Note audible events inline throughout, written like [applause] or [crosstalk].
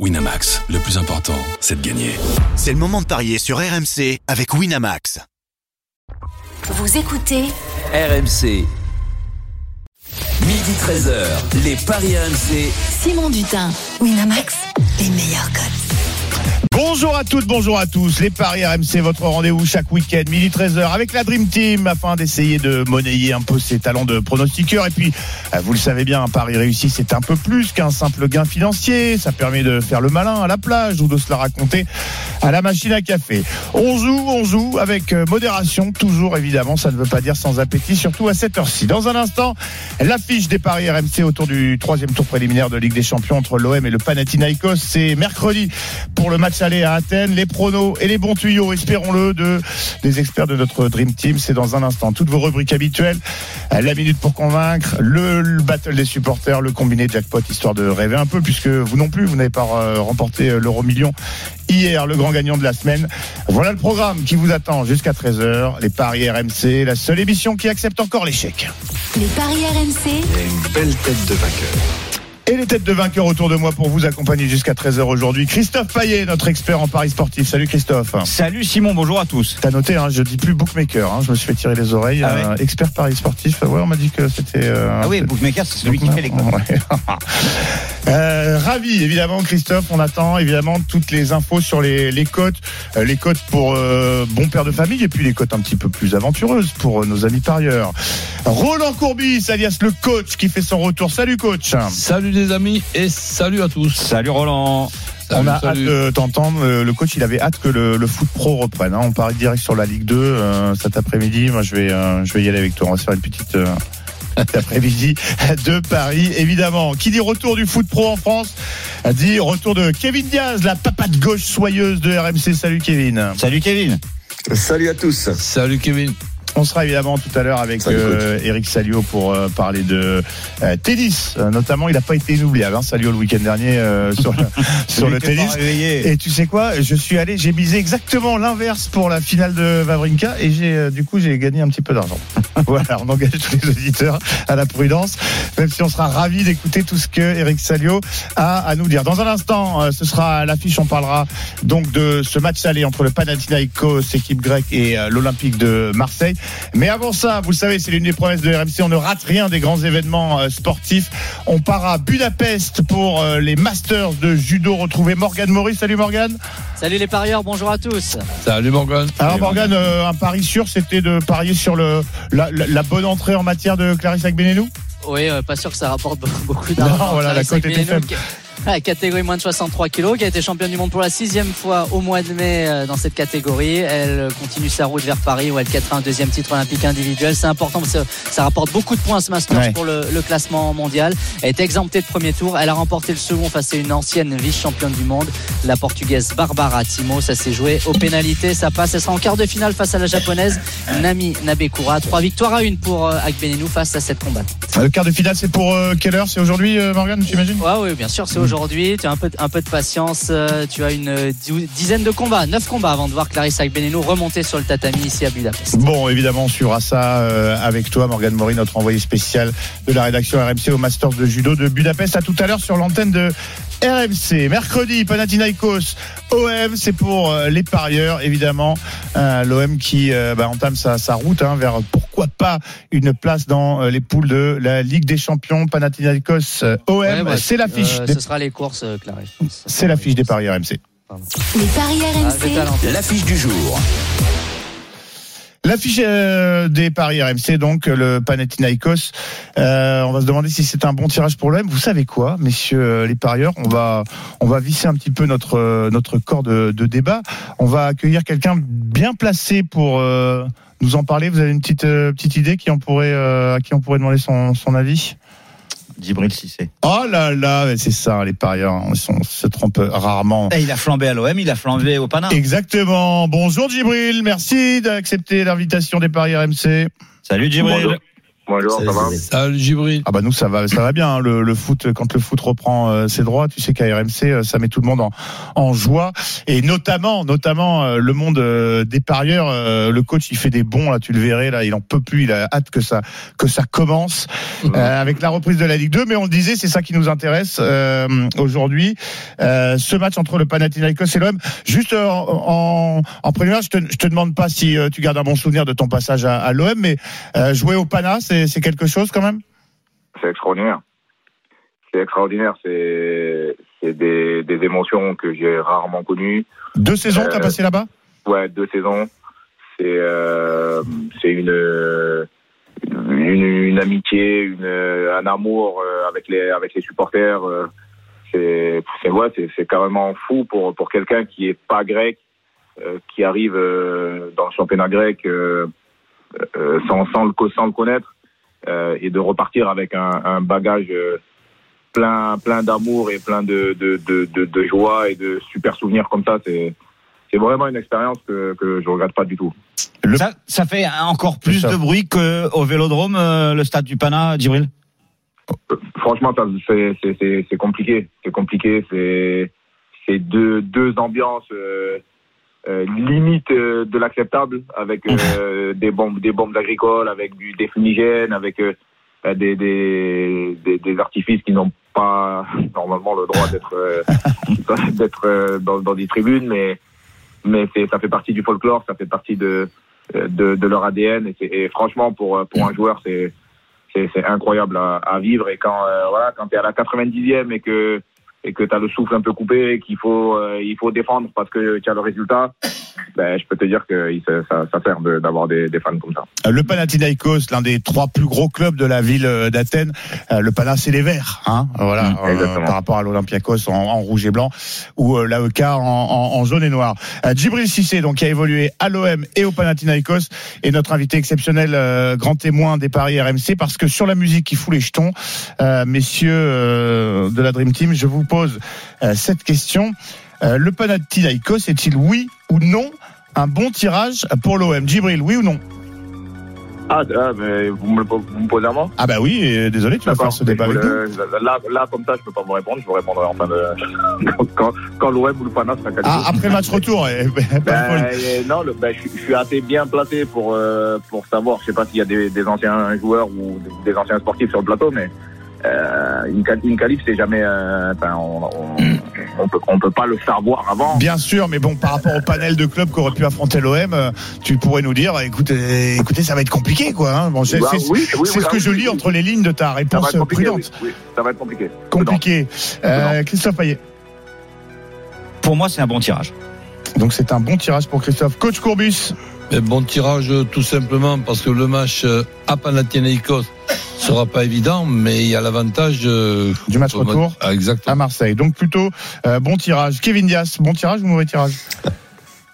Winamax, le plus important, c'est de gagner. C'est le moment de parier sur RMC avec Winamax. Vous écoutez RMC. Midi 13h, les Paris RMC. Simon Dutin, Winamax, les meilleurs codes. Bonjour à toutes, bonjour à tous. Les Paris RMC, votre rendez-vous chaque week-end, midi 13h, avec la Dream Team, afin d'essayer de monnayer un peu ses talents de pronostiqueur. Et puis, euh, vous le savez bien, un pari réussi, c'est un peu plus qu'un simple gain financier. Ça permet de faire le malin à la plage ou de se la raconter à la machine à café. On joue, on joue avec euh, modération, toujours évidemment, ça ne veut pas dire sans appétit, surtout à cette heure-ci. Dans un instant, l'affiche des Paris RMC autour du troisième tour préliminaire de Ligue des Champions entre l'OM et le Panathinaikos. C'est mercredi pour le match aller à Athènes. Les pronos et les bons tuyaux, espérons-le, de, des experts de notre Dream Team. C'est dans un instant. Toutes vos rubriques habituelles. La minute pour convaincre, le, le battle des supporters, le combiné jackpot, histoire de rêver un peu, puisque vous non plus, vous n'avez pas euh, remporté euh, l'euro million hier, le grand gagnant de la semaine. Voilà le programme qui vous attend jusqu'à 13h. Les Paris RMC, la seule émission qui accepte encore l'échec. Les paris RMC, Une belle tête de vainqueur. Et les têtes de vainqueurs autour de moi pour vous accompagner jusqu'à 13h aujourd'hui. Christophe Payet, notre expert en paris sportif. Salut Christophe. Salut Simon, bonjour à tous. T'as noté, hein, je dis plus bookmaker. Hein, je me suis fait tirer les oreilles. Ah ouais Euh, expert paris sportif. Ouais, on m'a dit que c'était. euh, Ah oui, Bookmaker, c'est celui qui fait les. Ouais. [laughs] Euh, ravi, évidemment, Christophe. On attend évidemment toutes les infos sur les, les cotes, Euh, les cotes pour euh, bon père de famille et puis les cotes un petit peu plus aventureuses pour euh, nos amis parieurs. Roland Courbis, alias le coach, qui fait son retour. Salut, coach. Salut les amis et salut à tous. Salut Roland. On a Salut, hâte de t'entendre. Euh, Le coach, il avait hâte que le, le foot pro reprenne. hein. On parie direct sur la Ligue 2 euh, cet après-midi. Moi, je vais, euh, je vais y aller avec toi. On va se faire une petite. euh, cet [laughs] après-midi de Paris, évidemment. Qui dit retour du foot pro en France dit retour de Kevin Diaz, la papate gauche soyeuse de RMC. Salut Kevin. Salut Kevin. Salut à tous. Salut Kevin. On sera évidemment tout à l'heure avec euh, Eric Salio pour euh, parler de euh, tennis. Euh, notamment, il n'a pas été inoubliable. Hein, Salio le week-end dernier euh, [laughs] sur, le- sur le tennis. Et tu sais quoi Je suis allé, j'ai misé exactement l'inverse pour la finale de Vavrinka et j'ai euh, du coup j'ai gagné un petit peu d'argent. [laughs] voilà, on engage tous les auditeurs à la prudence, même si on sera ravi d'écouter tout ce que Eric Salio a à nous dire. Dans un instant, euh, ce sera à l'affiche, on parlera donc de ce match aller entre le Panathinaikos, équipe grecque, et l'Olympique de Marseille. Mais avant ça, vous le savez, c'est l'une des promesses de RMC, on ne rate rien des grands événements euh, sportifs. On part à Budapest pour euh, les Masters de judo. Retrouver Morgane Maurice. Salut Morgane. Salut les parieurs, bonjour à tous. Salut Morgan. Alors Morgane, euh, un pari sûr, c'était de parier sur le, la, la- la bonne entrée en matière de Clarisse Agbenenou? Oui, euh, pas sûr que ça rapporte beaucoup d'argent. Non, voilà, la cote était faible. [laughs] La catégorie moins de 63 kilos, qui a été championne du monde pour la sixième fois au mois de mai euh, dans cette catégorie. Elle continue sa route vers Paris où elle quêtera un deuxième titre olympique individuel. C'est important parce que ça rapporte beaucoup de points à ce Masters Ouais. pour le, le classement mondial. Elle est exemptée de premier tour. Elle a remporté le second face à une ancienne vice-championne du monde, la portugaise Barbara Timo. Ça s'est joué aux pénalités. Ça passe. Elle sera en quart de finale face à la japonaise Nami Nabekura. Trois victoires à une pour euh, Agbenenou face à cette combattante. Le quart de finale, c'est pour euh, quelle heure? C'est aujourd'hui, euh, Morgane, j'imagine? Ouais, oui, bien sûr, c'est aujourd'hui. Tu as un peu, de- patience. euh, Tu as une euh, dizaine de combats, neuf combats avant de voir Clarissa Agbenenou remonter sur le tatami ici à Budapest. Bon, évidemment, on suivra ça euh, avec toi, Morgane Maury, notre envoyé spécial de la rédaction RMC au Masters de Judo de Budapest. À tout à l'heure sur l'antenne de RMC. Mercredi, Panathinaikos, OM, c'est pour euh, les parieurs, évidemment. Euh, L'OM qui euh, bah, entame sa, sa route hein, vers pourquoi pas une place dans euh, les poules de la Ligue des Champions. Panathinaikos, euh, OM, Ouais, bah, c'est l'affiche. euh, des- ce sera les courses, euh, Clarisse. C'est l'affiche des paris RMC. les paris Ah, RMC, t'alentir. L'affiche du jour. L'affiche euh, des paris RMC, donc le Panathinaikos. Euh, on va se demander si c'est un bon tirage pour l'OM. Vous savez quoi, messieurs euh, les parieurs? On va on va visser un petit peu notre euh, notre corps de, de débat. On va accueillir quelqu'un bien placé pour euh, nous en parler. Vous avez une petite euh, petite idée qui on pourrait euh, à qui on pourrait demander son son avis? Djibril Cissé. Oh là là, c'est ça, les parieurs, ils sont- se trompent rarement. Il a flambé à l'OM, il a flambé au Pana. Exactement. Bonjour Djibril, merci d'accepter l'invitation des paris RMC. Salut Djibril. Bonjour. Bonjour, ça va Salut Gibril. Ah bah nous ça va ça va bien hein. le, le foot quand le foot reprend euh, ses droits tu sais qu'à RMC euh, ça met tout le monde en, en joie et notamment notamment euh, le monde euh, des parieurs euh, le coach il fait des bons là tu le verrais là il en peut plus il a hâte que ça que ça commence euh, avec la reprise de la Ligue 2 mais on le disait c'est ça qui nous intéresse euh, aujourd'hui Euh, ce match entre le Panathinaikos et l'OM juste euh, en, en, en préliminaire je te, je te demande pas si euh, tu gardes un bon souvenir de ton passage à, à l'OM mais euh, jouer au Pana c'est c'est quelque chose quand même? C'est extraordinaire. C'est extraordinaire. C'est des, des émotions que j'ai rarement connues. Deux saisons, t'as Euh, passé là-bas? Ouais, deux saisons. C'est euh, une, une une amitié, une un amour euh, avec les avec les supporters. euh, C'est ouais, c'est carrément fou pour pour quelqu'un qui est pas grec, euh, qui arrive dans le championnat grec sans sans le sans le connaître et de repartir avec un, un bagage euh, plein plein d'amour et plein de de, de de de joie et de super souvenirs comme ça. C'est c'est vraiment une expérience que, que je regrette pas du tout. Le- Ça, ça fait encore plus de bruit qu'au Vélodrome, euh, le stade du Pana, Djibril? Franchement, ça, c'est, c'est, c'est, c'est compliqué. C'est compliqué. C'est, c'est deux, deux ambiances euh, euh, limite euh, de l'acceptable, avec euh, [laughs] des bombes, des bombes agricoles, avec du, des fumigènes, avec des, des, des, des artifices qui n'ont pas [laughs] normalement le droit d'être, [laughs] d'être dans, dans des tribunes, mais, mais ça fait partie du folklore, ça fait partie de, de, de leur ADN. Et, franchement, pour, pour un joueur, c'est c'est incroyable à, à vivre et quand voilà quand tu es à la 90e et que et que tu as le souffle un peu coupé et qu'il faut euh, il faut défendre parce que tu as le résultat ben je peux te dire que ça, ça, sert de- d'avoir des, des fans comme ça. Le Panathinaikos, l'un des trois plus gros clubs de la ville euh, d'Athènes. Euh, Le Pana, c'est les Verts, hein, voilà, Mm, euh, exactement. par rapport à l'Olympiakos en, en rouge et blanc ou euh, l'AEK en, en, en jaune et noir. Euh, Djibril Cissé, donc, qui a évolué à l'OM et au Panathinaikos, est notre invité exceptionnel, euh, grand témoin des paris RMC, parce que sur la musique qui fout les jetons, euh, messieurs euh, de la Dream Team, je vous pose euh, cette question. Euh, le Panathinaikos est-il oui ou non un bon tirage pour l'OM Djibril, oui ou non? Ah, ah, mais vous me, le- vous me posez à moi? Ah bah oui, désolé, tu vas faire ce débat avec nous. là, là comme ça je peux pas vous répondre je vous répondrai en fin de [laughs] quand, quand, quand l'OM ou le Pana sera qualifié. Ah, après le match retour, eh, [laughs] Ben, euh, non, le, ben, je, je suis assez bien placé pour euh, pour savoir. Je sais pas s'il y a des, des anciens joueurs ou des, des anciens sportifs sur le plateau, mais euh, une, une qualif, c'est jamais. euh, Enfin, on, on, on peut on peut pas le savoir avant. Bien sûr, mais bon, par rapport au panel de clubs qui auraient pu affronter l'OM, euh, tu pourrais nous dire, écoutez, écoutez, ça va être compliqué, quoi. Hein. Bon, c'est Bah, c'est- oui, oui, c'est oui, ce que ah, je lis oui. entre les lignes de ta Ça réponse compliqué. prudente. Oui, oui, ça va être compliqué. Compliqué. Euh, Christophe Payet. Pour moi, c'est un bon tirage. Donc c'est un bon tirage pour Christophe. Coach Courbis. Mais bon tirage tout simplement parce que le match euh, à Panathinaikos sera pas évident, mais il y a l'avantage euh, Du match retour. Ah, exactement. à Marseille. Donc plutôt euh, bon tirage. Kevin Dias, bon tirage ou mauvais tirage?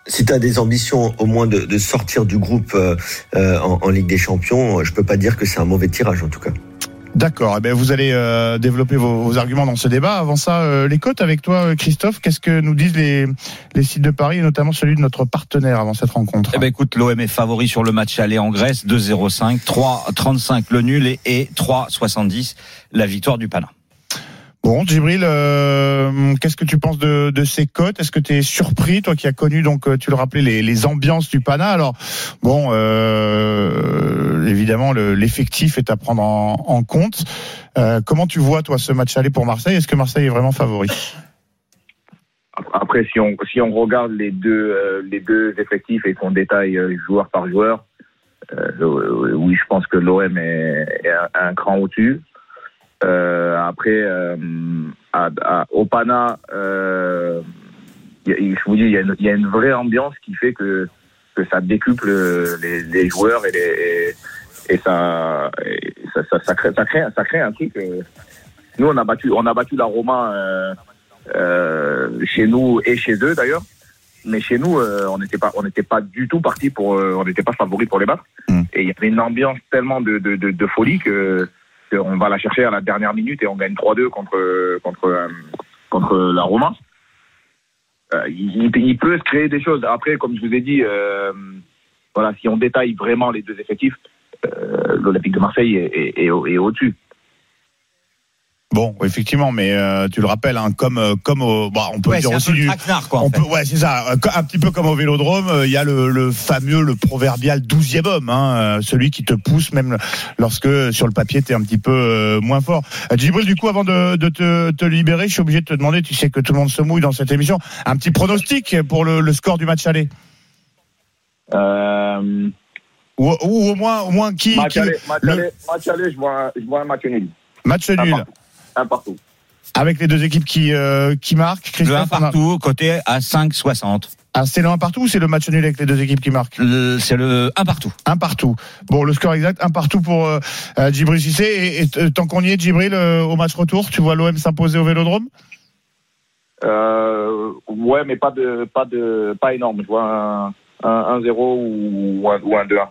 Si tu as des ambitions au moins de, de sortir du groupe euh, en, en Ligue des Champions, je peux pas dire que c'est un mauvais tirage en tout cas. D'accord. Eh ben, vous allez euh, développer vos, vos arguments dans ce débat. Avant ça, euh, les cotes avec toi, euh, Christophe. Qu'est-ce que nous disent les, les sites de Paris et notamment celui de notre partenaire avant cette rencontre? Eh ben écoute, l'OM est favori sur le match aller en Grèce, 2-0-5, 3-35 le nul et, et 3-70 la victoire du Pana. Bon, Djibril, euh, qu'est-ce que tu penses de, ces cotes? Est-ce que tu es surpris, toi qui as connu, donc euh, tu le rappelais, les, ambiances du Pana? Alors, bon, euh, évidemment, le- l'effectif est à prendre en, compte. Comment tu vois, toi, ce match aller pour Marseille? Est-ce que Marseille est vraiment favori? Après, si on si on regarde les deux les deux effectifs et qu'on détaille joueur par joueur, oui, je pense que l'OM est, un cran au-dessus. Euh, après, euh, à, à- au Pana, euh, je vous dis, il y, a une- il y a une vraie ambiance qui fait que que ça décuple les, les joueurs et, les, et, ça, et ça, ça, ça crée ça crée ça crée un truc. nous, on a battu on a battu la Roma. Euh, euh, chez nous et chez eux d'ailleurs. Mais chez nous, euh, on n'était pas, on n'était pas du tout parti pour, euh, on n'était pas favori pour les battre. Mm. Et il y avait une ambiance tellement de, de, de, de folie que qu'on va la chercher à la dernière minute et on gagne 3-2 contre contre euh, contre la Roma. Euh, il, peut se créer des choses. Après, comme je vous ai dit, euh, voilà, si on détaille vraiment les deux effectifs, l'Olympique de Marseille est au-dessus. Bon, effectivement, mais euh, tu le rappelles, hein, comme euh, comme au, bah, on peut Ouais, dire c'est un aussi du. traquenard, quoi. en On fait. peut, ouais, c'est ça. Euh, Un petit peu comme au Vélodrome, euh, il y a le, le fameux, le proverbial douzième homme, hein, euh, celui qui te pousse même lorsque sur le papier t'es un petit peu euh, moins fort. Djibril, du coup, avant de, de te, te libérer, je suis obligé de te demander, tu sais que tout le monde se mouille dans cette émission, un petit pronostic pour le, le score du match aller, Euh, ou, ou au moins, au moins qui, match, qui- aller, match, le- aller, match aller, je vois, je vois un match nul. match nul partout. Un partout. avec les deux équipes qui euh, qui marquent. Le 1 Christophe, on a- partout, côté à 5,60. Ah, c'est le 1 partout ou c'est le match nul avec les deux équipes qui marquent Le- C'est le 1 partout. Un partout. Bon, le score exact, un partout pour euh, euh, Djibril Cissé. Et, et t- tant qu'on y est, Djibril, euh, au match retour, tu vois l'OM s'imposer au Vélodrome? Euh, ouais, mais pas de, pas de, pas énorme. Je vois un, un, un 0 ou un, ou un 2-1.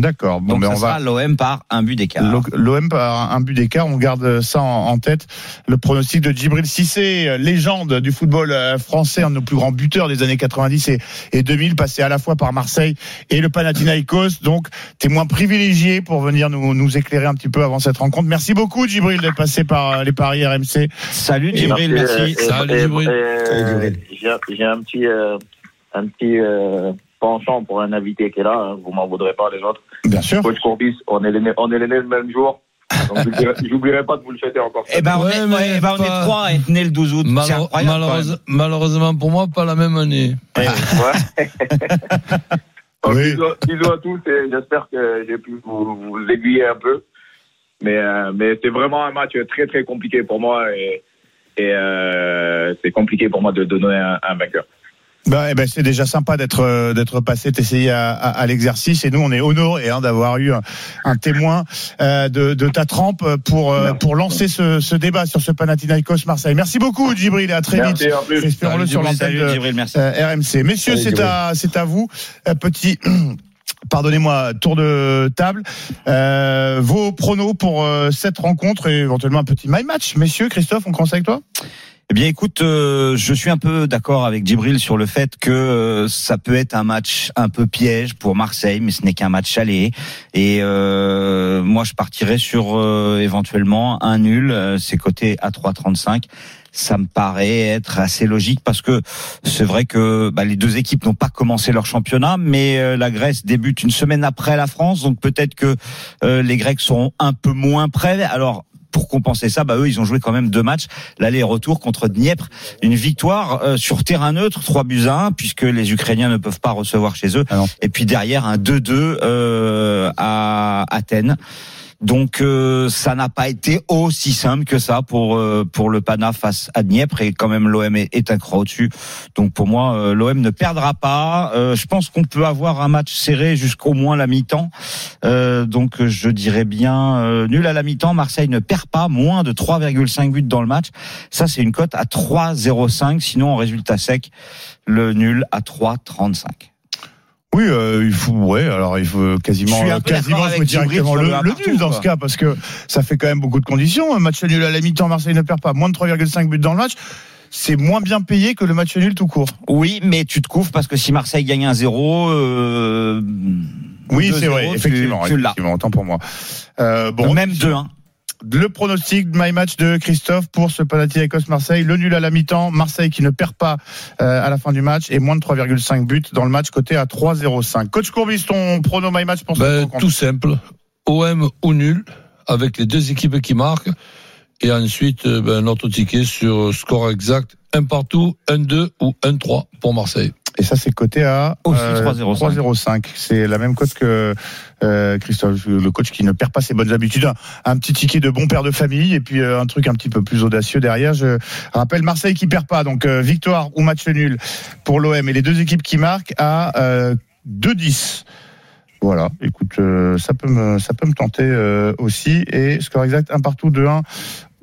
D'accord. Bon, Donc ben ça on va. sera l'OM par un but d'écart. L'OM par un but d'écart, on garde ça en, tête. Le pronostic de Djibril Cissé, euh, légende du football euh, français, un de nos plus grands buteurs des années 90 et, et 2000, passé à la fois par Marseille et le Panathinaikos. Donc, témoin privilégié pour venir nous, nous éclairer un petit peu avant cette rencontre. Merci beaucoup, Djibril, d'être passé par euh, les paris RMC. Salut Et Djibril, merci, Salut, Djibril. J'ai j'ai un petit, euh, un petit euh, penchant pour un invité qui est là. hein. Vous m'en voudrez pas les autres. Bien sûr. Coach Courbis, on est les nés, on est les le même jour. J'oublierai- pas de vous le fêter encore. Eh ben, on, Ouais, est, mais ouais, ben, on est trois à être nés le 12 août. Malheure- malheureuse- malheureusement pour moi, pas la même année. Ouais. [laughs] Donc, Oui. bisous, bisous à tous et j'espère que j'ai pu vous, vous aiguiller un peu. Mais, euh, mais c'est vraiment un match très très compliqué pour moi et, et euh, c'est compliqué pour moi de donner un, un vainqueur. Bah, eh ben, c'est déjà sympa d'être euh, d'être passé, t'essayer à, à, à l'exercice. Et nous, on est honorés hein, d'avoir eu un, un témoin euh, de, de ta trempe pour euh, pour lancer ce, ce débat sur ce Panathinaikos Marseille. Merci beaucoup, Djibril, et à très Merci, vite. en plus. Espérons-le sur l'antenne euh, RMC. Messieurs, c'est à c'est à vous, Euh, petit. [clears throat] Pardonnez-moi, tour de table. Euh, vos pronos pour euh, cette rencontre et éventuellement un petit my match. Messieurs, Christophe, on commence avec toi? Eh bien, écoute, euh, je suis un peu d'accord avec Djibril sur le fait que euh, ça peut être un match un peu piège pour Marseille, mais ce n'est qu'un match aller. Et euh, moi, je partirais sur euh, éventuellement un nul. euh, C'est coté à 3,35. Ça me paraît être assez logique parce que c'est vrai que bah, les deux équipes n'ont pas commencé leur championnat, mais euh, la Grèce débute une semaine après la France, donc peut-être que euh, les Grecs seront un peu moins prêts. Alors pour compenser ça, bah eux, ils ont joué quand même deux matchs, l'aller et retour contre Dniepr. Une victoire euh, sur terrain neutre, 3 buts à 1, puisque les Ukrainiens ne peuvent pas recevoir chez eux. Ah et puis derrière, un 2-2 euh, à Athènes. Donc euh, ça n'a pas été aussi simple que ça pour euh, pour le Pana face à Dniepr et quand même l'OM est, est un cran au-dessus. Donc pour moi euh, l'OM ne perdra pas. Euh, je pense qu'on peut avoir un match serré jusqu'au moins la mi-temps. Donc je dirais bien nul à la mi-temps. Marseille ne perd pas moins de 3,5 buts dans le match. Ça c'est une cote à 3,05. Sinon en résultat sec le nul à 3,35. Oui, euh, il faut, ouais, alors il faut quasiment, Je suis peu quasiment Djibril directement le, le nul dans ce cas, parce que ça fait quand même beaucoup de conditions. Un match nul à la mi-temps, Marseille ne perd pas, moins de 3,5 buts dans le match. C'est moins bien payé que le match nul tout court. Oui, mais tu te couvres parce que si Marseille gagne un 0 euh, Oui, 2-0, c'est vrai, tu- effectivement. tu effectivement, autant pour moi. Euh, bon, Même 2-1. Le pronostic de my match de Christophe pour ce Panathinaikos Marseille, le nul à la mi-temps, Marseille qui ne perd pas euh, à la fin du match et moins de 3,5 buts dans le match côté à 3,05. Coach Courbis, ton prono my match pour cette Ben, tout simple. OM ou nul, avec les deux équipes qui marquent. Et ensuite, euh, ben, notre ticket sur score exact, un partout, un 2 ou un 3 pour Marseille. Et ça, c'est coté à euh, 3,05. 3,05. C'est la même cote que euh, Christophe, le coach qui ne perd pas ses bonnes habitudes. Un, un petit ticket de bon père de famille et puis euh, un truc un petit peu plus audacieux derrière. Je rappelle Marseille qui perd pas, donc euh, victoire ou match nul pour l'OM et les deux équipes qui marquent à euh, 2-10. Voilà, écoute, ça peut me ça peut me tenter aussi et score exact un partout 2-1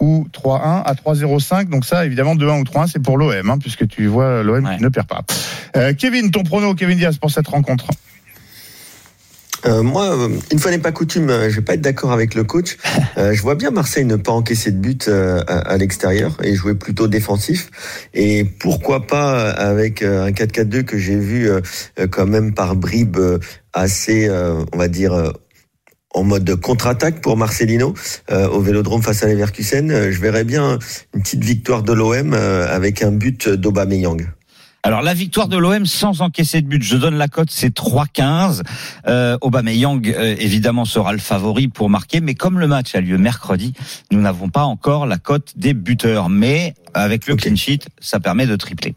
ou 3-1 à 3-0-5. Donc ça, évidemment, 2-1 ou 3-1, c'est pour l'OM, hein, puisque tu vois l'OM Ouais. qui ne perd pas. Euh, Kevin, ton prono, Kevin Diaz, pour cette rencontre Euh, moi, une fois n'est pas coutume, euh, je vais pas être d'accord avec le coach. [laughs] Euh, je vois bien Marseille ne pas encaisser de but euh, à, à l'extérieur et jouer plutôt défensif. Et pourquoi pas avec un 4-4-2 que j'ai vu quand même par bribes assez, on va dire, en mode contre-attaque pour Marcelino euh, au Vélodrome face à Leverkusen. Euh, Je verrais bien une petite victoire de l'OM euh, avec un but d'Aubameyang. Alors la victoire de l'OM sans encaisser de but, je donne la cote, c'est 3-15. Euh, Aubameyang euh, évidemment sera le favori pour marquer, mais comme le match a lieu mercredi, nous n'avons pas encore la cote des buteurs. Mais avec le clean sheet, ça permet de tripler.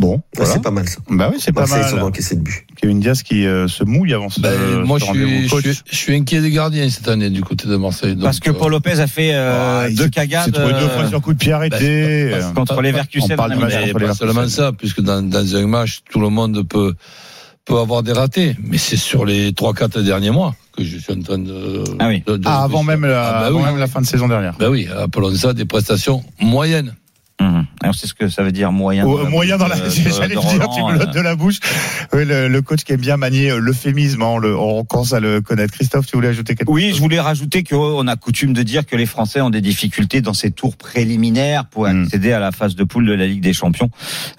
Bon, voilà. C'est pas mal ça. Bah oui, c'est pas Marseille sans mal. encaisser de but. Kevin Diaz qui euh, se mouille avant ce, ce moi, je suis, je, coach. suis, je suis inquiet des gardiens cette année du côté de Marseille. donc, Parce que euh, Paul Lopez a fait euh, Ah, il deux s'est- cagades s'est trouvé deux euh, fois sur coup de pied arrêté. bah, c'est Euh, contre pas- les on Verkusen. parle du en match Allemagne. contre Mais les pas seulement ça, puisque dans, dans un match, tout le monde peut, peut avoir des ratés. Mais c'est sur les 3-4 derniers mois que je suis en train de. Ah oui. de- de Ah, avant réfléchir. même, la, Ah, bah avant oui. même la fin de saison dernière. Ben oui, appelons ça des prestations moyennes. Et on sait ce que ça veut dire moyen. Au- dans la [laughs] moyen bouche dans la. de- J'allais dire, Roland, tu me l'ôtes euh, de la bouche. Oui, le, le coach qui aime bien manier euh, l'euphémisme, hein, on, le- on commence à le connaître. Christophe, tu voulais ajouter quelque Oui, chose je voulais rajouter qu'on a coutume de dire que les Français ont des difficultés dans ces tours préliminaires pour Mm. accéder à la phase de poule de la Ligue des Champions.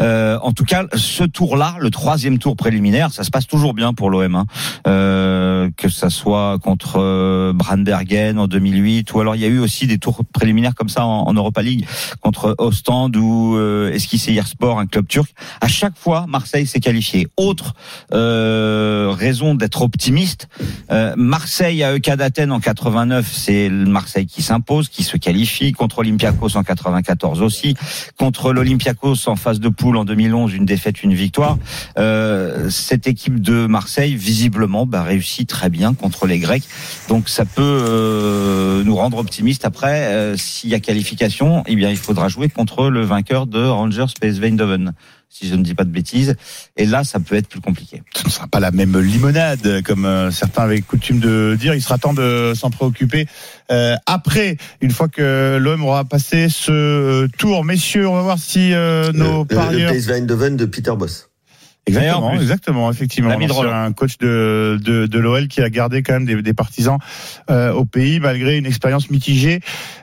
Euh, en tout cas, ce tour-là, le troisième tour préliminaire, ça se passe toujours bien pour l'OM. Hein. Euh, que ça soit contre euh, Brandbergen en 2008, ou alors il y a eu aussi des tours préliminaires comme ça en, en Europa League contre Ostend ou euh, Eskişehirspor, un club turc. À chaque fois, Marseille s'est qualifié. Autre euh, raison d'être optimiste, euh, Marseille à EK d'Athènes en 89, c'est le Marseille qui s'impose, qui se qualifie contre Olympiakos en 94 aussi, contre l'Olympiakos en phase de poule en 2011, une défaite, une victoire. Euh, cette équipe de Marseille, visiblement, bah, réussit très bien contre les Grecs, donc ça peut nous rendre optimistes. Après, s'il y a qualification, eh bien il faudra jouer contre le vainqueur de Rangers PSV Eindhoven, si je ne dis pas de bêtises. Et là, ça peut être plus compliqué. ce ne sera pas la même limonade, comme euh, certains avaient coutume de dire. Il sera temps de s'en préoccuper euh, après, une fois que l'homme aura passé ce euh, tour. Messieurs, on va voir si euh, nos le, parieurs... le Eindhoven de Peter Boss. Exactement, plus. exactement, effectivement. C'est un coach de, de, de l'OL qui a gardé quand même des, des partisans euh, au pays malgré une expérience mitigée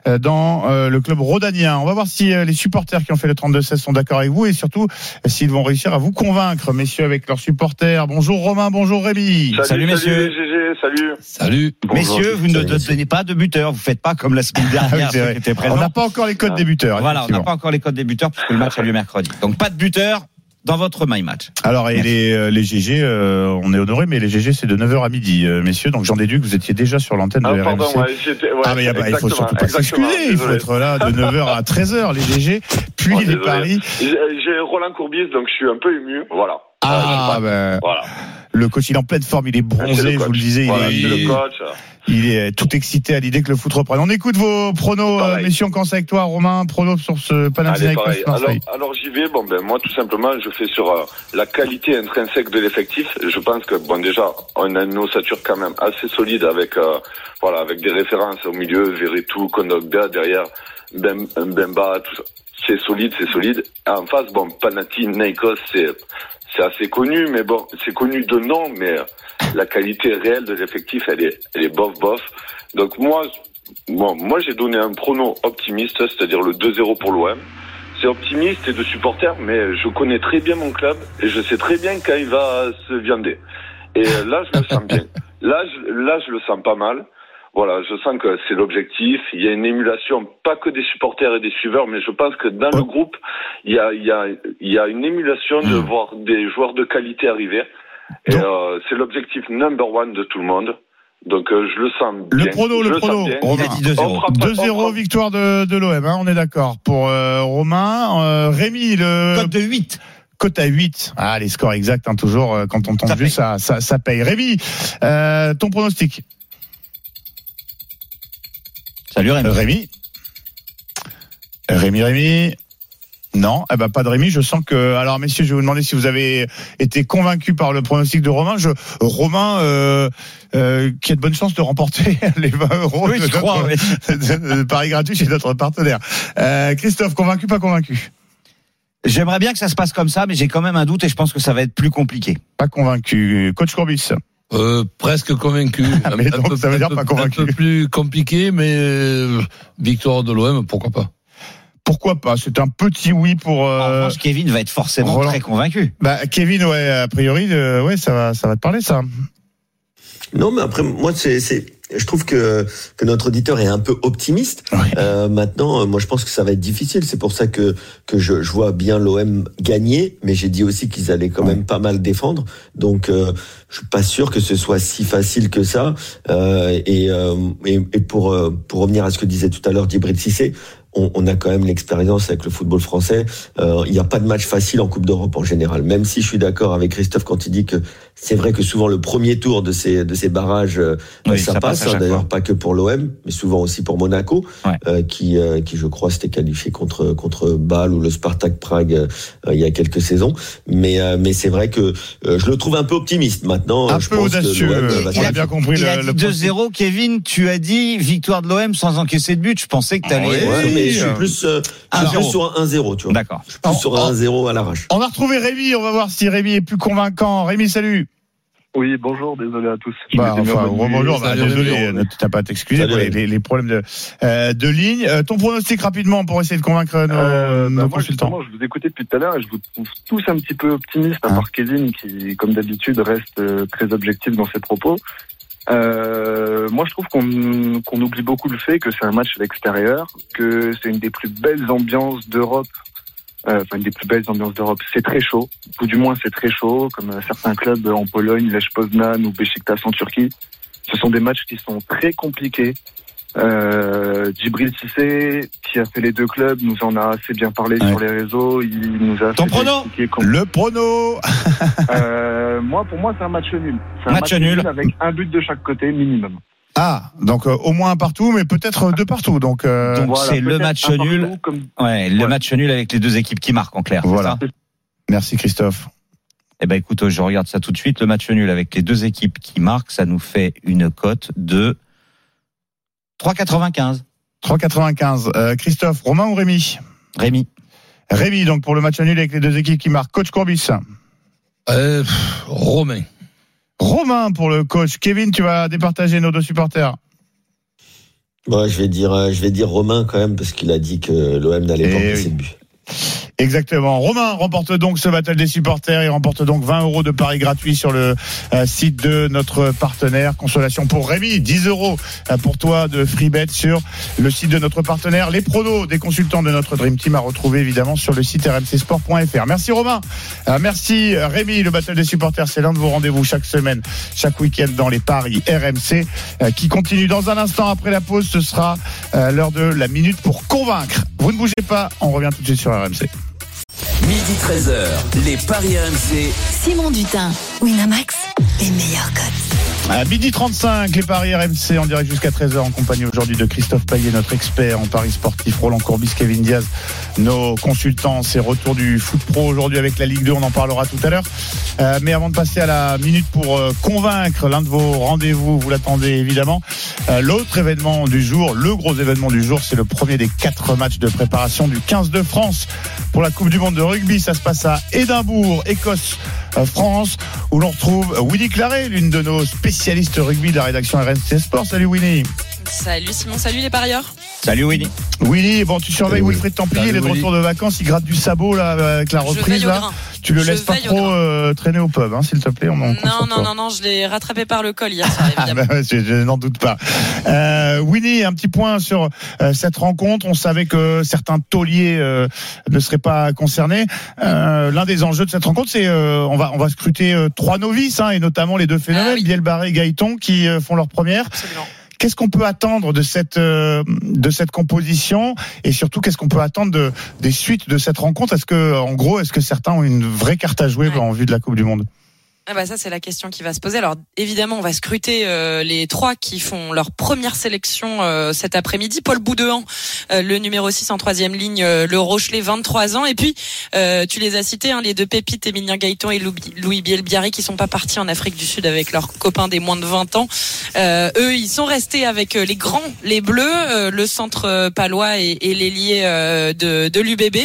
euh, dans euh, le club rhodanien. On va voir si euh, les supporters qui ont fait le 32-16 sont d'accord avec vous et surtout euh, s'ils vont réussir à vous convaincre, messieurs, avec leurs supporters. Bonjour Romain, bonjour Rémi. Salut, messieurs. GG, salut. Salut. Messieurs, vous ne Salut, donnez pas de buteur. Vous faites pas comme la semaine [laughs] Ah oui, dernière, On n'a pas encore les codes des buteurs. Voilà, on n'a pas encore les codes des buteurs puisque le match a lieu mercredi. Donc pas de buteur dans votre my match. Alors, et les, euh, les GG, euh, on est honoré, mais les GG, c'est de 9h à midi, euh, messieurs. Donc, j'en déduis que vous étiez déjà sur l'antenne de Ah, RMC. pardon, ouais, j'étais. Ouais, ah, mais y a pas- il faut surtout pas s'excuser. Il faut être là de 9h à 13h, les GG, puis Oh, les désolé. paris. J'ai j'ai Roland Courbis, donc je suis un peu ému. Voilà. Ah, ben, Voilà. Le coach, il est en pleine forme, il est bronzé, je vous le disais, il, est, c'est le coach. il est tout excité à l'idée que le foot reprenne. On écoute vos pronos, euh, messieurs, on commence avec toi, Romain, pronos sur ce Panathinaikos. Alors, alors j'y vais. Bon, ben moi, tout simplement, je fais sur euh, la qualité intrinsèque de l'effectif. Je pense que bon, déjà, on a une ossature quand même assez solide avec, euh, voilà, avec des références au milieu, Veretout, Kondogbia, derrière Bem- Bemba, tout ça. C'est solide, c'est solide. En face, bon, Panathinaikos, c'est c'est assez connu, mais bon, c'est connu de nom, mais la qualité réelle de l'effectif, elle est, elle est bof bof. Donc moi, bon, moi j'ai donné un prono optimiste, c'est-à-dire le 2-0 pour l'OM. C'est optimiste et de supporter, mais je connais très bien mon club et je sais très bien quand il va se viander. Et là, je le sens bien. [laughs] Là, je, là, je le sens pas mal. Voilà, je sens que c'est l'objectif. Il y a une émulation, pas que des supporters et des suiveurs, mais je pense que dans le groupe, il y a, il y a, il y a une émulation de voir des joueurs de qualité arriver. Et euh, c'est l'objectif number one de tout le monde. Donc euh, je le sens bien. Le prono, Je le prono. Romain. Il a dit 2-0. On fera pas- on 2-0 fera- victoire de, de l'OM, hein, on est d'accord. Pour euh, Romain, euh, Rémi, le Cote de 8. cote à 8. Ah, les scores exacts, hein, toujours, quand on tombe Ça juste, ça, ça, ça paye. Rémi, euh, ton pronostic? Salut Rémi. Euh, Rémi Rémi, Rémi non, eh ben pas de Rémi. Je sens que. Alors, messieurs, je vais vous demander si vous avez été convaincu par le pronostic de Romain. Je, Romain, euh, euh, qui a de bonnes chances de remporter [laughs] les 20 euros Oui, de, crois, notre- oui. [laughs] de Paris gratuit chez notre partenaire. Euh, Christophe, convaincu, pas convaincu? J'aimerais bien que ça se passe comme ça, mais j'ai quand même un doute et je pense que ça va être plus compliqué. Pas convaincu. Coach Courbis. Euh, presque convaincu. [laughs] Ah, mais donc, ça veut dire peu, pas convaincu. Un peu plus compliqué, mais euh, victoire de l'OM, pourquoi pas. Pourquoi pas C'est un petit oui pour. En Euh, revanche, Kevin va être forcément Roland. très convaincu. bah, Kevin, ouais, a priori, euh, ouais, ça va, ça va te parler, ça. Non, mais après, moi, c'est, c'est, je trouve que, que notre auditeur est un peu optimiste. Euh, maintenant, euh, moi, je pense que ça va être difficile. C'est pour ça que, que je, je vois bien l'OM gagner, mais j'ai dit aussi qu'ils allaient quand même pas mal défendre. Donc, euh, je suis pas sûr que ce soit si facile que ça. Euh, et, euh, et, et pour, euh, pour revenir à ce que disait tout à l'heure Djibril Cissé, on, on a quand même l'expérience avec le football français. Euh, Il n'y a pas de match facile en Coupe d'Europe en général. Même si je suis d'accord avec Christophe quand il dit que c'est vrai que souvent le premier tour de ces de ces barrages, euh, Oui, ça, ça passe hein, D'ailleurs, pas que pour l'OM, mais souvent aussi pour Monaco, Ouais. euh, qui euh, qui je crois s'était qualifié contre contre Bâle ou le Spartak Prague euh, il y a quelques saisons. Mais euh, mais c'est vrai que euh, je le trouve un peu optimiste maintenant. Un je peu pense que audacieux. On a bien compris Il le, a le dit principe. 2-0, Kevin. Tu as dit victoire de l'OM sans encaisser de but. Je pensais que tu allais. Ah oui. Ouais, mais je suis plus, euh, je suis 1-0. plus sur un 1-0, tu vois. D'accord. Je suis plus sur un 1-0 à l'arrache. On va retrouver Rémi, on va voir si Rémi est plus convaincant. Rémi, salut. Oui, bonjour, désolé à tous. Bah, enfin, bonjour, bah, désolé, n'as pas à t'excuser pour les, Rémi. les- les problèmes de, euh, de ligne. Euh, ton pronostic rapidement pour essayer de convaincre nos, Euh, bah, nos consultants. justement, je vous écoutais depuis tout à l'heure et je vous trouve tous un petit peu optimistes, à Hein part Kevin qui, comme d'habitude, reste euh, très objectif dans ses propos. Euh, moi, je trouve qu'on oublie beaucoup le fait que c'est un match à l'extérieur, que c'est une des plus belles ambiances d'Europe. Euh, une des plus belles ambiances d'Europe. C'est très chaud, ou du moins c'est très chaud, comme euh, certains clubs en Pologne, Lech Poznan ou Besiktas en Turquie. Ce sont des matchs qui sont très compliqués. Euh, Djibril Cissé, qui a fait les deux clubs, nous en a assez bien parlé Ouais. sur les réseaux. Il nous a Ton prono comment- Le prono. [laughs] Euh, moi, pour moi, c'est un match nul. C'est un Match nul. avec un but de chaque côté minimum. Ah, donc euh, au moins un partout, mais peut-être deux partout. Donc, euh, Donc, Voilà, c'est le match partout, nul. Comme... Ouais, le match nul avec les deux équipes qui marquent en clair. Voilà. ça merci Christophe. Eh ben écoute, je regarde ça tout de suite. Le match nul avec les deux équipes qui marquent, ça nous fait une cote de 3,95. 3,95. Euh, Christophe, Romain ou Rémi Rémi. Rémi, donc pour le match nul avec les deux équipes qui marquent. Coach Courbis. Euh, pff, Romain. Romain pour le coach. Kevin, tu vas départager nos deux supporters. Moi, je vais dire, euh, je vais dire Romain quand même parce qu'il a dit que l'OM n'allait pas Eh encaisser oui. de but. Exactement. Romain remporte donc ce battle des supporters. Il remporte donc 20 euros de paris gratuits sur le euh, site de notre partenaire. Consolation pour Rémi, 10 euros euh, pour toi de FreeBet sur le site de notre partenaire. Les pronos des consultants de notre Dream Team à retrouver évidemment sur le site rmcsport.fr. Merci Romain. Euh, merci Rémi. Le battle des supporters, c'est l'un de vos rendez-vous chaque semaine, chaque week-end dans les paris RMC qui continue dans un instant après la pause. Ce sera l'heure de la minute pour convaincre. Vous ne bougez pas. On revient tout de suite sur RMC. Midi 13h, les Paris RMC. Simon Dutin, Winamax, les meilleurs codes. À midi 35, les paris RMC en direct jusqu'à 13h en compagnie aujourd'hui de Christophe Payet, notre expert en paris sportif, Roland Courbis, Kevin Diaz, nos consultants. C'est retour du foot pro aujourd'hui avec la Ligue 2, on en parlera tout à l'heure. Euh, mais avant de passer à la minute pour euh, convaincre l'un de vos rendez-vous, vous l'attendez évidemment. Euh, L'autre événement du jour, le gros événement du jour, c'est le premier des quatre matchs de préparation du 15 de France pour la Coupe du Monde de rugby. Ça se passe à Édimbourg, Écosse, France, où l'on retrouve Winnie Claret, l'une de nos spécialistes rugby de la rédaction RMC Sport. Salut Winnie. Salut Simon, salut les parieurs. Salut Winnie. Winnie, bon, tu surveilles Salut. Wilfried Templier, il Salut, est de retour de vacances, il gratte du sabot là avec la reprise là. Tu le Je laisses pas trop euh, traîner au pub, hein, s'il te plaît. On Non, non, non, non, je l'ai rattrapé par le col hier [laughs] soir, Ah, évidemment. bah je, je n'en doute pas. Euh, Winnie, un petit point sur euh, cette rencontre. On savait que certains tauliers euh, ne seraient pas concernés. Euh, L'un des enjeux de cette rencontre, c'est euh, on va on va scruter euh, trois novices, hein, et notamment les deux phénomènes, Ah oui. Bielbarré et Gaëton, qui euh, font leur première. Absolument. Qu'est-ce qu'on peut attendre de cette euh, de cette composition et surtout qu'est-ce qu'on peut attendre de, des suites de cette rencontre? Est-ce que en gros est-ce que certains ont une vraie carte à jouer Ouais. en vue de la Coupe du Monde? Ah bah ça c'est la question qui va se poser. Alors évidemment on va scruter euh, les trois qui font leur première sélection euh, cet après-midi. Paul Boudéan, euh, le numéro 6 en troisième ligne, euh, le Rochelet, 23 ans. Et puis euh, tu les as cités, hein, les deux pépites, Émilien Gaëton et Lou- Louis Bielbiari qui sont pas partis en Afrique du Sud avec leurs copains des moins de 20 ans. Euh, eux ils sont restés avec les grands, les bleus, le centre palois et, et l'ailier de, de l'UBB.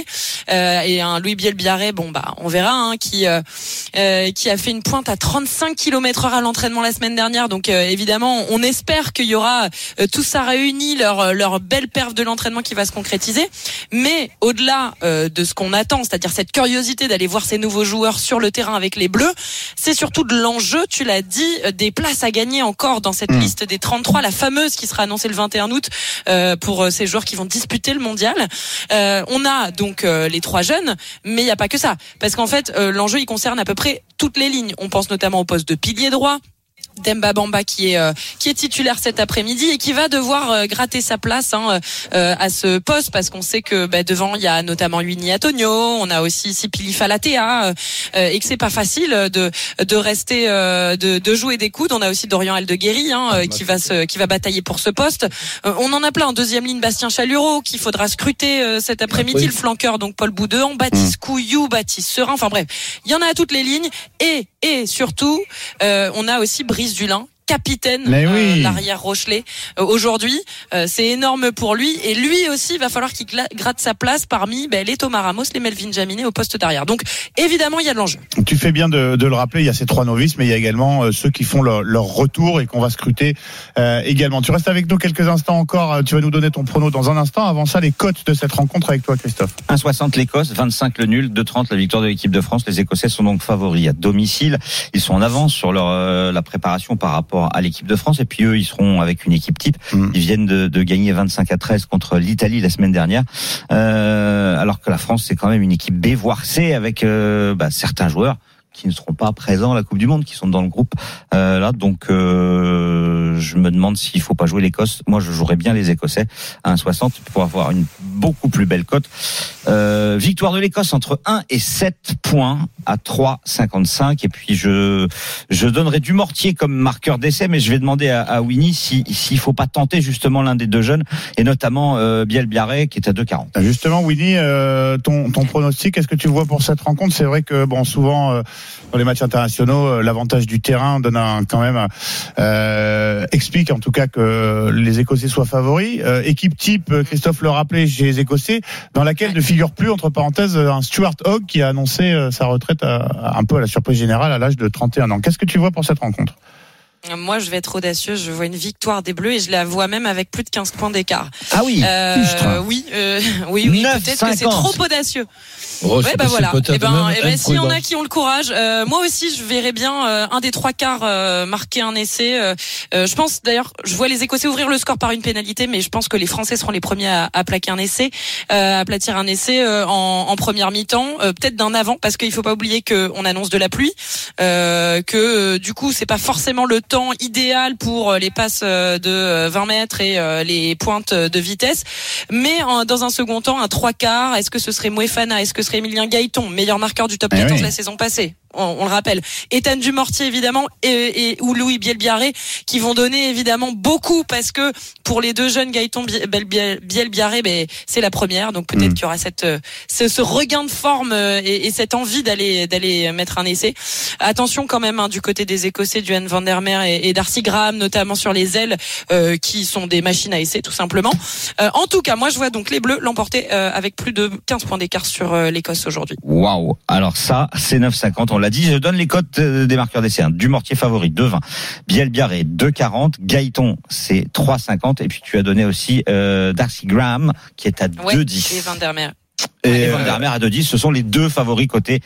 Et un Louis Bielbiaré, bon bah on verra, hein, qui qui a fait une pointe à 35 km heure à l'entraînement la semaine dernière. Donc euh, évidemment, on espère qu'il y aura euh, tout ça réuni, leur, leur belle perf de l'entraînement qui va se concrétiser. Mais au-delà euh, de ce qu'on attend, c'est-à-dire cette curiosité d'aller voir ces nouveaux joueurs sur le terrain avec les Bleus, c'est surtout de l'enjeu, tu l'as dit, euh, des places à gagner encore dans cette Mm. liste des 33, la fameuse qui sera annoncée le 21 août euh, pour euh, ces joueurs qui vont disputer le mondial. Euh, on a donc euh, les trois jeunes, mais il n'y a pas que ça. Parce qu'en fait, euh, l'enjeu, il concerne à peu près toutes les lignes. On pense notamment au poste de pilier droit. Demba Bamba qui est euh, qui est titulaire cet après-midi et qui va devoir euh, gratter sa place hein, euh, à ce poste parce qu'on sait que bah, devant il y a notamment Winnie Antonio, on a aussi Sipili Falatea euh, et que c'est pas facile de de rester euh, de, de jouer des coudes. On a aussi Dorian Aldeguerri hein, euh, qui va se qui va batailler pour ce poste. Euh, on en a plein en deuxième ligne Bastien Chalureau qu'il faudra scruter euh, cet après-midi Oui. le flanqueur donc Paul Boudin, Baptiste Couillou, Baptiste Serin. Enfin bref, il y en a à toutes les lignes et et surtout euh, on a aussi Brice Dulin capitaine Mais oui. euh, l'arrière Rochelet euh, aujourd'hui Euh, c'est énorme pour lui et lui aussi il va falloir qu'il gratte sa place parmi ben, les Thomas Ramos les Melvin Jaminet au poste d'arrière donc évidemment il y a de l'enjeu Tu fais bien de, de le rappeler, il y a ces trois novices, mais il y a également euh, ceux qui font leur, leur retour et qu'on va scruter euh, également. Tu restes avec nous quelques instants encore, euh, tu vas nous donner ton prono dans un instant. Avant ça, les cotes de cette rencontre avec toi, Christophe. 1,60 l'Écosse, 25 le nul, 2,30 la victoire de l'équipe de France. Les Écossais sont donc favoris à domicile. Ils sont en avance sur leur euh, la préparation par rapport à l'équipe de France. Et puis eux, ils seront avec une équipe type. Mm. Ils viennent de, de gagner 25 à 13 contre l'Italie la semaine dernière. Euh, alors que la France, c'est quand même une équipe B, voire C, avec euh, bah, certains joueurs qui ne seront pas présents à la Coupe du Monde, qui sont dans le groupe euh, là. Donc, euh, je me demande s'il faut pas jouer l'Écosse. Moi, je jouerais bien les Écossais à 1,60 pour avoir une beaucoup plus belle cote. Euh, victoire de l'Écosse entre 1 et 7 points à 3,55. Et puis, je je donnerai du mortier comme marqueur d'essai, mais je vais demander à, à Winnie si s'il faut pas tenter justement l'un des deux jeunes, et notamment euh, Biel Biarré qui est à 2,40. Justement, Winnie, euh, ton, ton pronostic, qu'est-ce que tu vois pour cette rencontre? C'est vrai que bon, souvent euh, dans les matchs internationaux, euh, l'avantage du terrain donne un, quand même euh, explique en tout cas que les Écossais soient favoris. Euh, équipe type, Christophe le rappelait chez les Écossais, dans laquelle ne figure plus entre parenthèses un Stuart Hogg qui a annoncé sa retraite à- un peu à la surprise générale à l'âge de 31 ans. Qu'est-ce que tu vois pour cette rencontre? Moi je vais être audacieux je vois une victoire des Bleus et je la vois même avec plus de 15 points d'écart Ah oui, Euh, oui, euh, oui, oui, peut-être que c'est 9,50. trop audacieux. Oh, ouais, bah voilà. Et ben, même eh ben, s'il y en a qui ont le courage, euh, moi aussi, je verrais bien euh, un des trois quarts euh, marquer un essai. Euh, je pense d'ailleurs, je vois les Écossais ouvrir le score par une pénalité, mais je pense que les Français seront les premiers à, à plaquer un essai, euh, à aplatir un essai euh, en, en première mi-temps, euh, peut-être d'un avant, parce qu'il faut pas oublier que on annonce de la pluie, euh, que du coup, c'est pas forcément le temps idéal pour euh, les passes euh, de euh, 20 mètres et euh, les pointes de vitesse. Mais en- dans un second temps, un trois quarts, est-ce que ce serait Moefana, est-ce que ce serait Emilien Gaëton, meilleur marqueur du top Eh 14 oui. la saison passée? On, on le rappelle. Ethan Dumortier évidemment et, et ou Louis Bielbiaré qui vont donner évidemment beaucoup parce que pour les deux jeunes Biel- Bielbiaré ben c'est la première donc peut-être Mm. qu'il y aura cette euh, ce, ce regain de forme euh, et, et cette envie d'aller d'aller mettre un essai. Attention quand même hein, du côté des Écossais, Duane van der Mer et, et Darcy Graham notamment sur les ailes euh, qui sont des machines à essai tout simplement. Euh, en tout cas, moi je vois donc les Bleus l'emporter euh, avec plus de 15 points d'écart sur euh, l'Écosse aujourd'hui. Waouh Alors ça, c'est 9,50. On l'a dit. Je donne les cotes euh, des marqueurs d'essai. hein. Dumortier favori 2,20. Biel Biarré 2,40. Gaëton c'est 3,50. Et puis tu as donné aussi euh, Darcy Graham qui est à Ouais, 2,10. et Van der Mer. Et euh, Van der Mer à 2,10. Ce sont les deux favoris côté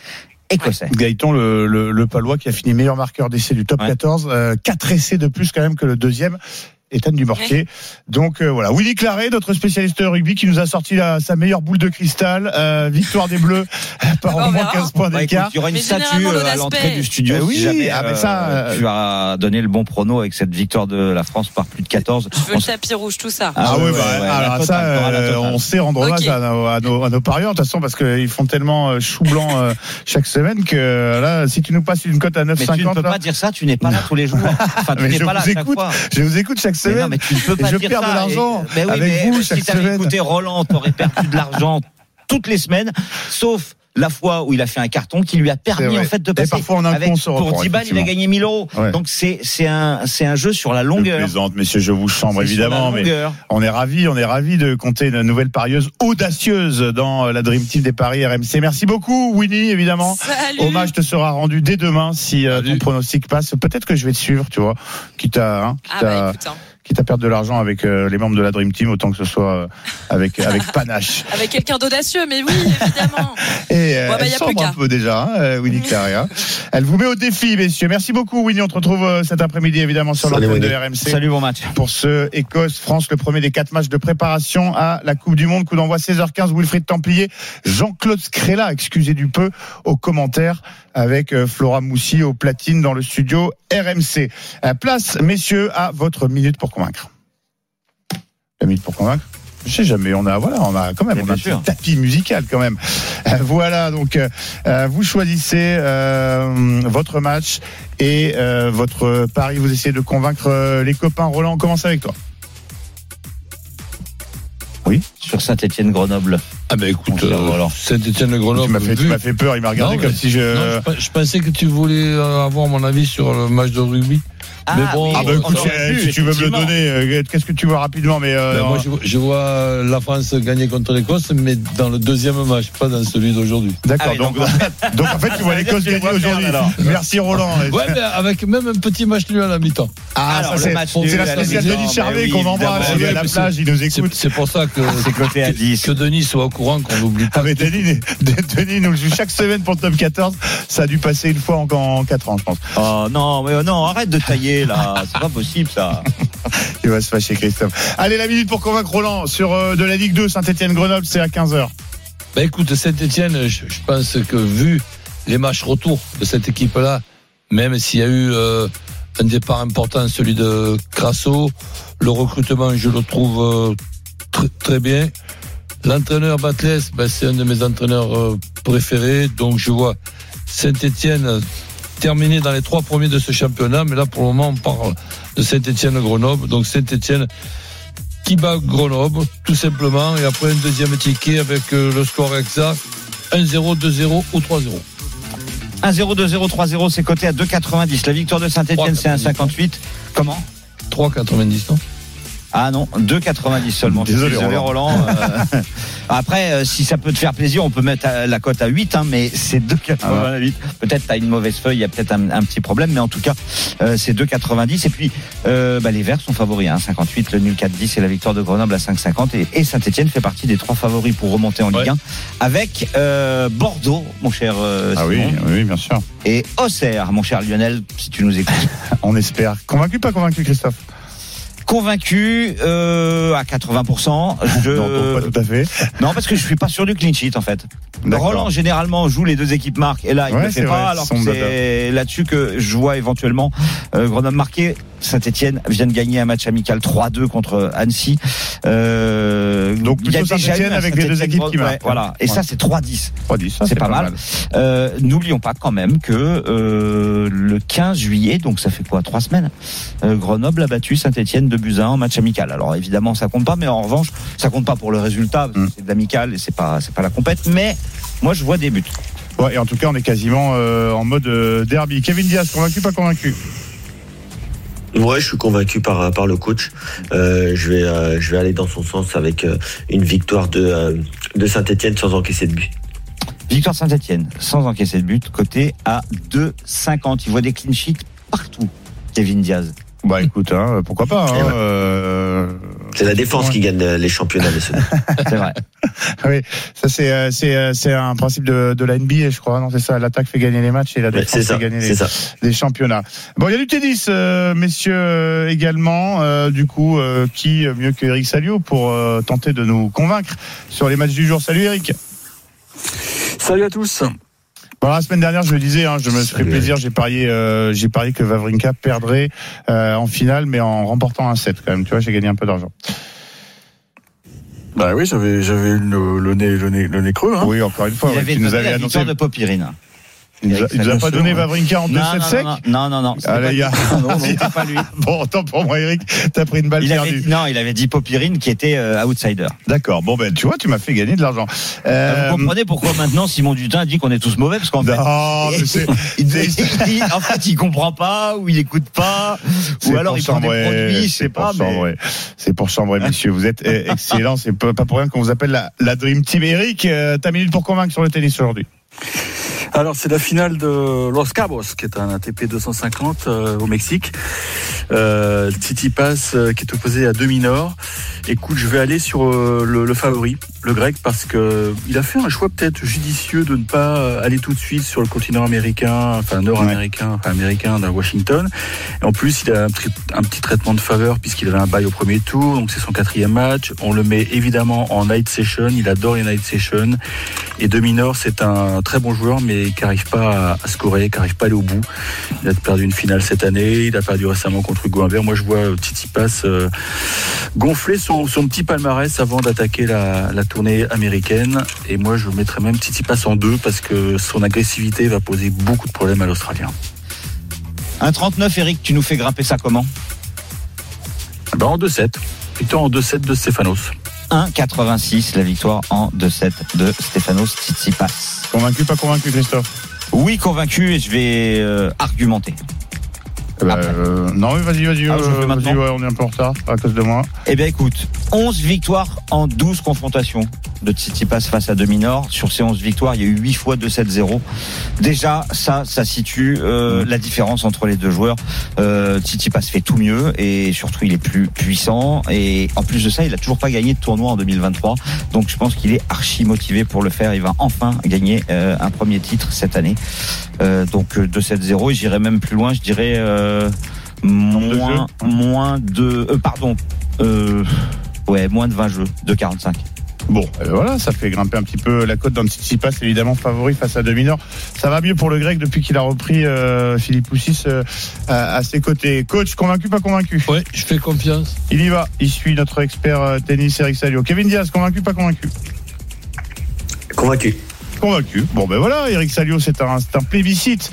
écossais. Gaëton, le, le, le Palois qui a fini meilleur marqueur d'essai du top Ouais. 14, euh, 4 essais de plus quand même que le deuxième. Ethan Dumortier. Donc euh, voilà, Willy Claret, notre spécialiste rugby, qui nous a sorti la- sa meilleure boule de cristal, euh, victoire des Bleus [laughs] par On au moins verra. 15 points Bah, d'écart. il y aura une Mais statue euh, à l'entrée du studio. Eh si oui, jamais, ah, mais ça, euh, tu as donné le bon prono avec cette victoire de la France par plus de 14. Je veux On le tapis rouge, tout ça. Ah, Ah oui, ouais, bah, ouais, ouais, alors ça, totale, euh, on sait rendre hommage à, nos, à, nos, à nos parieurs, de toute façon, parce qu'ils font tellement chou blanc euh, chaque semaine que là, si tu nous passes une cote à Mais tu ne 9,50, peux là, pas dire ça, tu n'es pas là tous les jours. Enfin, tu [laughs] Mais n'es je pas là à vous chaque écoute. fois. je vous écoute chaque semaine. non, mais tu ne peux Et pas je dire perds ça. de l'argent Et- mais oui, avec mais vous si chaque semaine. écouté Roland, t'aurais perdu de l'argent toutes les semaines, sauf la fois où il a fait un carton qui lui a permis en fait de Et passer. parfois, en un Avec, coup, on pour reprend, 10 balles, il a gagné 1000 euros. Ouais. Donc c'est c'est un c'est un jeu sur la Je longueur. plaisante, messieurs, je vous chambre évidemment, mais on est ravis, on est ravis de compter une nouvelle parieuse audacieuse dans la Dream Team des paris RMC. Merci beaucoup, Winnie, évidemment. Salut. Hommage te sera rendu dès demain si euh, ton pronostic passe. Peut-être que je vais te suivre, tu vois, quitte à, hein, quitte Ah bah à, écoute, hein. Quitte à perdre de l'argent avec euh, les membres de la Dream Team, autant que ce soit euh, avec [laughs] avec panache. avec quelqu'un d'audacieux, mais oui, évidemment. [laughs] Et euh, Bon, bah, elle y a sombre un peu déjà, hein, euh, Winnie Claria. Elle vous met au défi, messieurs. Merci beaucoup, Winnie. On te retrouve euh, cet après-midi, évidemment, sur Salut, l'antenne de. RMC. Salut bon match. pour ce Écosse-France, le premier des quatre matchs de préparation à la Coupe du Monde. Coup d'envoi 16h15, Wilfried Templier, Jean-Claude Scrella, excusez du peu, aux commentaires avec Flora Moussi au platine dans le studio RMC. Place, messieurs, à votre minute pour convaincre. La minute pour convaincre je sais jamais, on a voilà, on a quand même on a un tapis musical quand même. Euh, voilà, donc euh, euh, vous choisissez euh, votre match et euh, votre pari. Vous essayez de convaincre les copains. Roland, on commence avec toi. Sur Saint-Étienne Grenoble. Ah ben écoute, Mon cher euh. Saint-Etienne tu Grenoble. m'as fait, peur. Il m'a regardé Non, comme mais- si je. Non, je, pe- je pensais que tu voulais avoir mon avis sur le match de rugby. Mais bon, Ah bah on écoute, si tu veux me le donner, euh, qu'est-ce que tu vois rapidement Mais euh, Ben, moi, je, je vois euh, la France gagner contre l'Écosse, mais dans le deuxième match, pas dans celui d'aujourd'hui. d'accord. Ah oui, donc, donc, donc en fait, tu vois l'Écosse gagner aujourd'hui. Merci Roland. Ouais, mais avec même un petit match nul à la mi-temps. Ah, Alors, ça c'est la spéciale Denis Charvet oui, qu'on embrasse. Il est à la plage, il nous écoute. c'est pour ça que, 10. que Denis soit au courant qu'on n'oublie pas. Ah mais Denis, [laughs] Denis nous le joue chaque semaine pour le top 14. Ça a dû passer une fois en, en 4 ans, je pense. Oh non, mais non, arrête de tailler là. [laughs] C'est pas possible ça. Il va se fâcher, Christophe. Allez, la minute pour convaincre Roland sur euh, de la Ligue 2, Saint-Etienne-Grenoble, c'est à 15h. Ben écoute, Saint-Etienne, je, je pense que vu les matchs retour de cette équipe-là, même s'il y a eu euh, un départ important, celui de Crasso, le recrutement, je le trouve euh, tr- très bien. L'entraîneur Batles, ben, c'est un de mes entraîneurs préférés, donc je vois Saint-Etienne terminer dans les trois premiers de ce championnat, mais là pour le moment on parle de Saint-Etienne-Grenoble, donc Saint-Etienne qui bat Grenoble, tout simplement, et après un deuxième ticket avec euh, le score exact 1-0, 2-0 ou 3-0. 1-0, 2-0, 3-0, c'est coté à 2,90. La victoire de Saint-Etienne, c'est 1,58. Comment? 3,90, non? Ah non, 2,90 seulement. Suis Désolé, Roland. Euh, [laughs] après, euh, si ça peut te faire plaisir, on peut mettre à- la cote à 8, hein, mais c'est 2,88. Peut-être t'as une mauvaise feuille, il y a peut-être un, un petit problème, mais en tout cas, euh, c'est 2,90. Et puis, euh, bah, les Verts sont favoris, hein, 58, le nul 4,10 et la victoire de Grenoble à 5,50. Et, et Saint-Etienne fait partie des trois favoris pour remonter en Ligue Ouais. 1 avec euh, Bordeaux, mon cher euh, Ah oui, oui, bien sûr. et Auxerre, mon cher Lionel, si tu nous écoutes. [laughs] On espère. Convaincu, pas convaincu, Christophe? Convaincu euh, à 80%. [laughs] Je... Non, pas tout à fait. [laughs] Non, parce que je suis pas sûr du clean sheet en fait. Roland généralement joue les deux équipes marquent et là il Ouais, ne le fait vrai, pas alors c'est là-dessus que je vois éventuellement euh, Grenoble marqué. Saint-Etienne vient de gagner un match amical 3-2 contre Annecy. Euh, Donc, il y a déjà eu avec les deux équipes qui ouais, marquent. Voilà. Et Ouais. ça c'est 3-10. 3-10, ça, C'est pas, mal. Euh, N'oublions pas quand même que euh, le 15 juillet, donc ça fait quoi Trois semaines, euh, Grenoble a battu Saint-Etienne de Buzyn en match amical. Alors évidemment ça compte pas, mais en revanche ça compte pas pour le résultat. parce que Mm. C'est de l'amical et c'est pas c'est pas la compète. Mais moi je vois des buts. Ouais, et en tout cas, on est quasiment euh, en mode euh, derby. Kevin Diaz, convaincu, pas convaincu? Ouais, je suis convaincu par par le coach. Euh, je vais euh, je vais aller dans son sens avec euh, une victoire de euh, de Saint-Étienne sans encaisser de but. Victoire Saint-Etienne sans encaisser de but, côté à 2,50. Il voit des clean sheets partout. Kevin Diaz. Bah écoute, hein, pourquoi pas hein, ouais. euh, C'est la défense Ouais. qui gagne les championnats nationaux. [laughs] C'est vrai. [laughs] Oui, ça c'est euh, c'est euh, c'est un principe de, de la NBA, je crois. Non, c'est ça. L'attaque fait gagner les matchs et la défense ça, fait gagner les, championnats. Bon, il y a du tennis, euh, messieurs euh, également. Euh, du coup, euh, qui mieux que Eric Salio pour euh, tenter de nous convaincre sur les matchs du jour. Salut Eric. Salut à tous. Bon, la semaine dernière, je le disais, hein, je me suis fait Salut, plaisir. J'ai parié, euh, j'ai parié que Vavrinka perdrait euh, en finale, mais en remportant un set quand même. Tu vois, j'ai gagné un peu d'argent. Bah oui, j'avais j'avais eu le, le nez le nez le nez creux. Hein. Oui, encore une fois. Il ouais, avait tu nous donné avais la annoncé. victoire de Popirine. Il nous a, il nous a pas donné Vavrinka en 2-7 non, sec non, non, non, Ah, les gars. Non, non, [laughs] c'était pas lui. Bon, autant pour moi, Eric, t'as pris une balle Il perdue. dit- non, il avait dit Popirine qui était euh, outsider. D'accord. Bon, ben, tu vois, tu m'as fait gagner de l'argent. Euh, Vous comprenez pourquoi maintenant Simon Dutin dit qu'on est tous mauvais parce qu'en fait, non, mais c'est, [laughs] il, il- en fait, il comprend pas ou il écoute pas ou alors il prend des produits, je c'est sais pas. Mais... C'est pour chambrer, messieurs. Vous êtes eh, [laughs] excellents. C'est pas, pour rien qu'on vous appelle la, la Dream Team. Eric, euh, ta minute pour convaincre sur le tennis aujourd'hui. Alors, c'est la finale de Los Cabos, qui est un ATP 250 euh, au Mexique. Euh, Titi Pass, euh, qui est opposé à Demi-Nord. Écoute, je vais aller sur le, le favori, le grec, parce que il a fait un choix peut-être judicieux de ne pas aller tout de suite sur le continent américain, enfin nord-américain, enfin américain dans Washington. Et en plus, il a un, un petit traitement de faveur puisqu'il avait un bail au premier tour, donc c'est son quatrième match. On le met évidemment en night session. Il adore les night sessions. Et Dominor, c'est un très bon joueur, mais qui n'arrive pas à, scorer, qui n'arrive pas à aller au bout. Il a perdu une finale cette année, il a perdu récemment contre Hugo Humbert. Moi, je vois euh, Titi Pass euh, gonfler son, son petit palmarès avant d'attaquer la, la tournée américaine. Et moi, je mettrais même Titi Pass en deux parce que son agressivité va poser beaucoup de problèmes à l'Australien. Un 39, Eric, tu nous fais grimper ça comment? Ben, en 2-7. Plutôt en 2-7 de Stefanos. 1,86 la victoire en 2-7 de Stefanos Tsitsipas. Convaincu, pas convaincu, Christophe? Oui, convaincu et je vais euh, argumenter. Eh ben, euh, Non, mais vas-y, vas-y. Ah, euh, ouais, on est un peu en retard à cause de moi. Eh bien, écoute, 11 victoires en 12 confrontations de Tsitsipas face à Dominor. Sur ces 11 victoires, il y a eu 8 fois 2-7-0. Déjà, ça, ça situe euh, la différence entre les deux joueurs. Euh, Tsitsipas fait tout mieux et surtout, il est plus puissant. Et en plus de ça, il a toujours pas gagné de tournoi en 2023. Donc, je pense qu'il est archi motivé pour le faire. Il va enfin gagner euh, un premier titre cette année. Euh, donc, euh, 2-7-0. Et j'irai même plus loin. Je dirais euh, moins, moins de... euh, pardon. Euh, ouais, moins de 20 jeux, de 45. Bon, euh, voilà, ça fait grimper un petit peu la cote d'Antitsipas, évidemment favori face à Dominor. Ça va mieux pour le grec depuis qu'il a repris euh, Philippe Poussis euh, à, à ses côtés. Coach, convaincu, pas convaincu? Ouais, je fais confiance. Il y va, il suit notre expert euh, tennis Eric Salio. Kevin Diaz, convaincu, pas convaincu? Convaincu. Convaincu. Bon ben voilà, Eric Salio, c'est un, c'est un plébiscite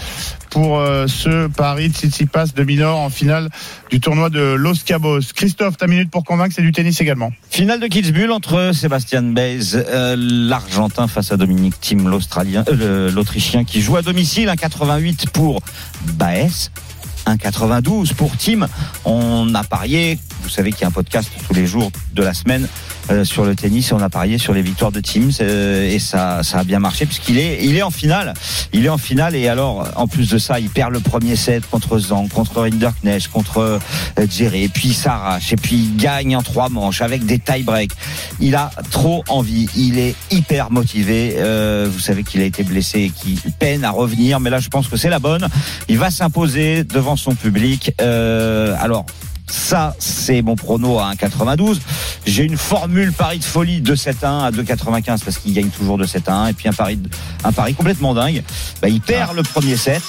pour euh, ce Paris Tsitsipas de Minor en finale du tournoi de Los Cabos. Christophe, ta minute pour convaincre, c'est du tennis également. Finale de Kitzbühel entre Sébastien Baez, euh, l'Argentin face à Dominique Thiem, l'Australien, euh, l'Autrichien qui joue à domicile, un 88 pour Baez. 1,92 pour Tim. On a parié, vous savez qu'il y a un podcast tous les jours de la semaine euh, sur le tennis et on a parié sur les victoires de Tim euh, et ça, ça a bien marché puisqu'il est, il est en finale. Il est en finale et alors, en plus de ça, il perd le premier set contre Zhang, contre Rinderknecht, contre euh, Djere, et puis il s'arrache et puis il gagne en trois manches avec des tie-breaks. Il a trop envie, il est hyper motivé. Euh, vous savez qu'il a été blessé et qu'il peine à revenir, mais là je pense que c'est la bonne. Il va s'imposer devant son public. Euh, alors ça, c'est mon prono à 1,92. J'ai une formule pari de folie de 7-1 à 2,95 parce qu'il gagne toujours de 7-1. Et puis un pari, un pari complètement dingue. Bah, il perd le premier set.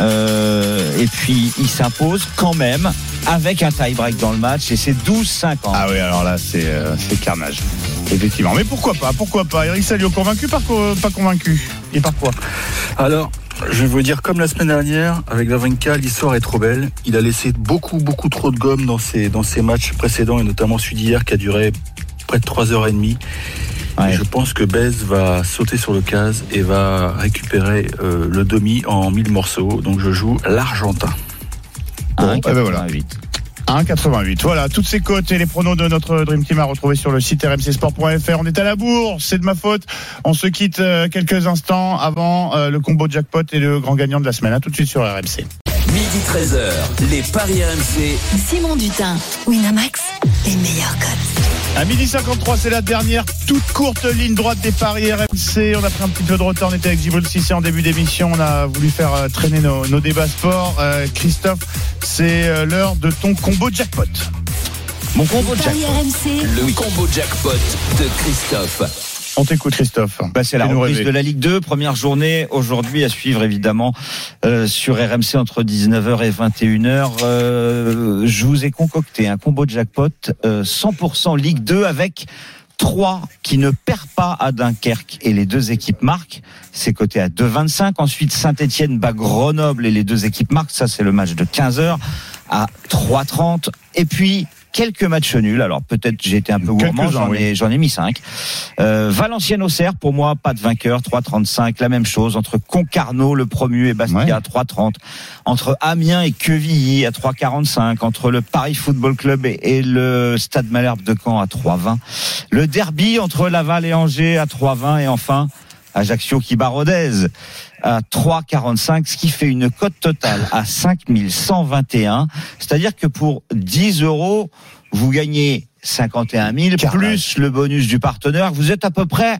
Euh, et puis il s'impose quand même avec un tie-break dans le match et c'est 12-50. Ah oui, alors là, c'est euh, c'est carnage. Effectivement. Mais pourquoi pas Pourquoi pas? Eric Salio, convaincu, par, co- pas convaincu? Et par quoi? Alors, je vais vous dire, comme la semaine dernière, avec Vavrinka, l'histoire est trop belle. Il a laissé beaucoup, beaucoup trop de gomme dans ses, dans ses matchs précédents, et notamment celui d'hier qui a duré près de 3h30. Et je pense que Bez va sauter sur le case et va récupérer euh, le demi en 1000 morceaux. Donc je joue l'Argentin. Bon, eh ben voilà. 1,88. Voilà, toutes ces cotes et les pronos de notre Dream Team à retrouver sur le site rmcsport.fr. On est à la bourse, c'est de ma faute. On se quitte euh, quelques instants avant euh, le combo jackpot et le grand gagnant de la semaine. À tout de suite sur RMC. Midi 13h, les Paris RMC. Simon Dutin, Winamax, les meilleurs codes. À midi 53, c'est la dernière toute courte ligne droite des paris RMC. On a pris un petit peu de retard. On était avec Gibril Cissé en début d'émission. On a voulu faire euh, traîner nos, nos débats sport. Euh, Christophe, c'est euh, l'heure de ton combo jackpot. Mon combo RMC, Le combo jackpot de Christophe. On t'écoute, Christophe. Bah, c'est la reprise de la Ligue 2, première journée aujourd'hui à suivre évidemment euh, sur RMC entre 19h et 21h. Euh, je vous ai concocté un combo jackpot euh, 100% Ligue 2 avec 3 qui ne perd pas à Dunkerque et les deux équipes marquent. C'est coté à 2,25. Ensuite, Saint-Etienne bat Grenoble et les deux équipes marquent. Ça, c'est le match de 15h à 3,30. Et puis, quelques matchs nuls. Alors peut-être j'ai été un peu gourmand, j'en oui. ai, j'en ai mis 5. Euh, Valenciennes Auxerre, pour moi, pas de vainqueur, 3,35. La même chose entre Concarneau, le promu, et Bastia, à 3,30. Entre Amiens et Quevilly à 3,45. Entre le Paris Football Club et, et le Stade Malherbe de Caen à 3,20. Le derby entre Laval et Angers à 3,20. Et enfin, Ajaccio qui bat Rodez à 3,45, ce qui fait une cote totale à 5121. C'est-à-dire que pour 10 euros, vous gagnez 51 000 plus le bonus du partenaire. Vous êtes à peu près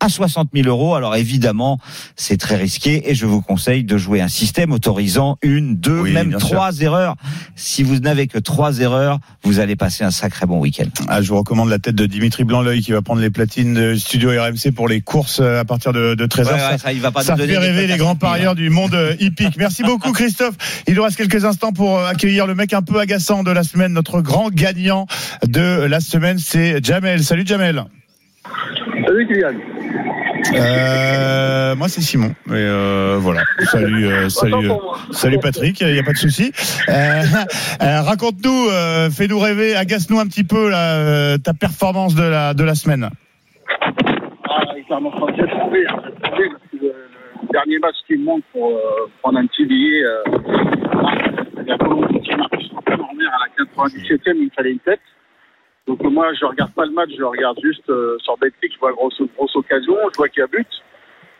à 60 000 euros. Alors évidemment, c'est très risqué et je vous conseille de jouer un système autorisant une, deux, Oui, même trois erreurs. Si vous n'avez que trois erreurs, vous allez passer un sacré bon week-end. Ah, je vous recommande la tête de Dimitri Blanc-L'œil qui va prendre les platines de Studio RMC pour les courses euh, à partir de, de 13h. Ouais, ouais, ça, il va pas ça fait rêver les grands 5 000, parieurs hein. du monde euh, hippique. Merci [laughs] beaucoup Christophe. Il nous reste quelques instants pour euh, accueillir le mec un peu agaçant de la semaine. Notre grand gagnant de la semaine, c'est Jamel. Salut Jamel. Salut Kylian. Euh, moi c'est Simon. Et euh, voilà. Salut, euh, salut, euh, salut Patrick. Il n'y a pas de souci. Euh, [laughs] euh, Raconte-nous, fais-nous rêver, agace-nous un petit peu là, ta performance de la de la semaine. Ah, clairement, j'ai trouvé, le, dernier match qui me manque pour prendre un petit billet, il y a pas longtemps qui extraordinaire à la 97e, il fallait une tête. Donc euh, moi, je regarde pas le match, je le regarde juste euh, sur Betclic, je vois grosse, grosse occasion, je vois qu'il y a but.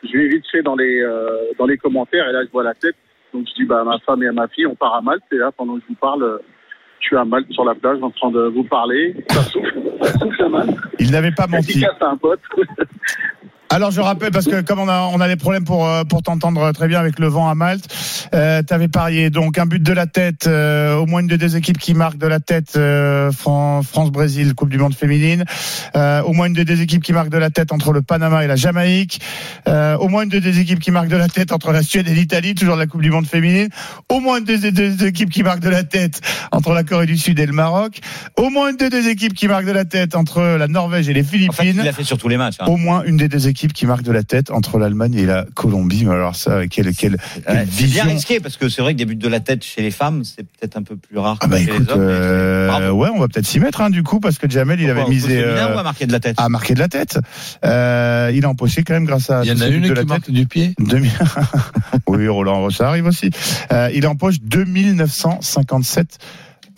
Je vais vite fait dans les, euh, dans les commentaires et là, je vois la tête. Donc je dis bah, à ma femme et à ma fille, on part à Malte. Et là, pendant que je vous parle, euh, je suis à Malte sur la plage en train de vous parler. Ça souffle, ça souffle à Malte. Il n'avait pas menti. Dédicace à un pote. [laughs] Alors je rappelle parce que comme on a on a des problèmes pour euh, pour t'entendre très bien avec le vent à Malte, euh, t'avais parié donc un but de la tête, euh, au moins une des deux équipes qui marque de la tête, euh, Fran- France-Brésil Coupe du Monde féminine, euh, au moins une des deux équipes qui marque de la tête entre le Panama et la Jamaïque, euh, au moins une des deux équipes qui marque de la tête entre la Suède et l'Italie, toujours de la Coupe du Monde féminine, au moins une des deux équipes qui marque de la tête entre la Corée du Sud et le Maroc, au moins une des deux équipes qui marque de la tête entre la Norvège et les Philippines. En fait, il l'a fait sur tous les matchs. hein. Au moins une des deux équipes qui marque de la tête entre l'Allemagne et la Colombie. Mais alors ça, quelle, quelle, quelle Ouais, c'est bien vision. risqué parce que c'est vrai que des buts de la tête chez les femmes, c'est peut-être un peu plus rare Ah que bah chez écoute, les hommes. euh, ouais, on va peut-être s'y mettre hein, du coup parce que Jamel il Pourquoi, avait misé euh, ou à marquer de la tête à marquer de la tête. Euh, il a empoché quand même grâce à. Il y en a une de qui marque tête. du pied. 2000 [laughs] oui, Roland, ça arrive aussi. Euh, il empoche 2957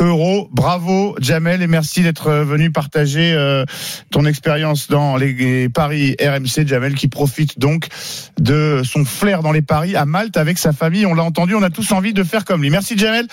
euros. Bravo, Jamel, et merci d'être venu partager euh, ton expérience dans les paris RMC. Jamel qui profite donc de son flair dans les paris à Malte avec sa famille. On l'a entendu, on a tous envie de faire comme lui. Merci Jamel,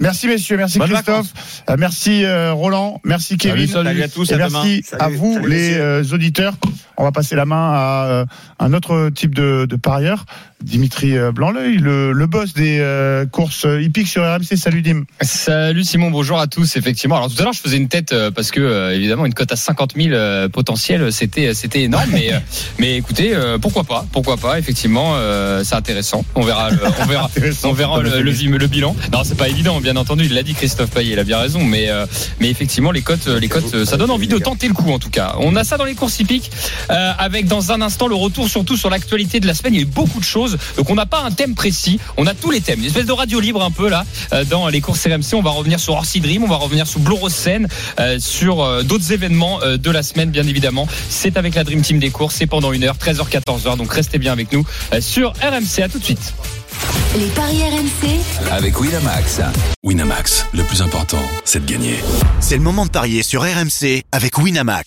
merci messieurs, merci Christophe, Euh, merci euh, Roland, merci Kevin, Salut, salut à tous, et à merci demain. à Salut, vous salut, les messieurs. euh, auditeurs. On va passer la main à euh, un autre type de, de parieur, Dimitri euh, Blanc-L'œil, le, le boss des euh, courses hippiques sur RMC. Salut Dim. Salut Simon, bonjour à tous. Effectivement, alors tout à l'heure je faisais une tête euh, parce que euh, évidemment une cote à 50 000 euh, potentiel, c'était c'était énorme, mais euh, [laughs] mais écoutez, euh, pourquoi pas, pourquoi pas. Effectivement, euh, c'est intéressant. On verra, le- on verra, [laughs] on verra le, le, bilan. Non, c'est pas évident, bien entendu. Il l'a dit Christophe Payet, il a bien raison, mais euh, mais effectivement les cotes, les cotes, ça donne envie de tenter le coup en tout cas. On a ça dans les courses hippiques euh, avec dans un instant le retour surtout sur l'actualité de la semaine. Il y a eu beaucoup de choses, donc on n'a pas un thème précis, on a tous les thèmes. Une espèce de radio libre un peu là euh, dans les courses RMC. On va revenir sur Orsi Dream, on va revenir sur Blue Rose Seine, euh, sur euh, d'autres événements euh, de la semaine bien évidemment. C'est avec la Dream Team des courses, c'est pendant une heure, 13h 14h. Donc restez bien avec nous euh, sur RMC. À tout de suite. Les paris RMC, Avec Winamax. Winamax, le plus important, c'est de gagner. C'est le moment de parier sur RMC avec Winamax.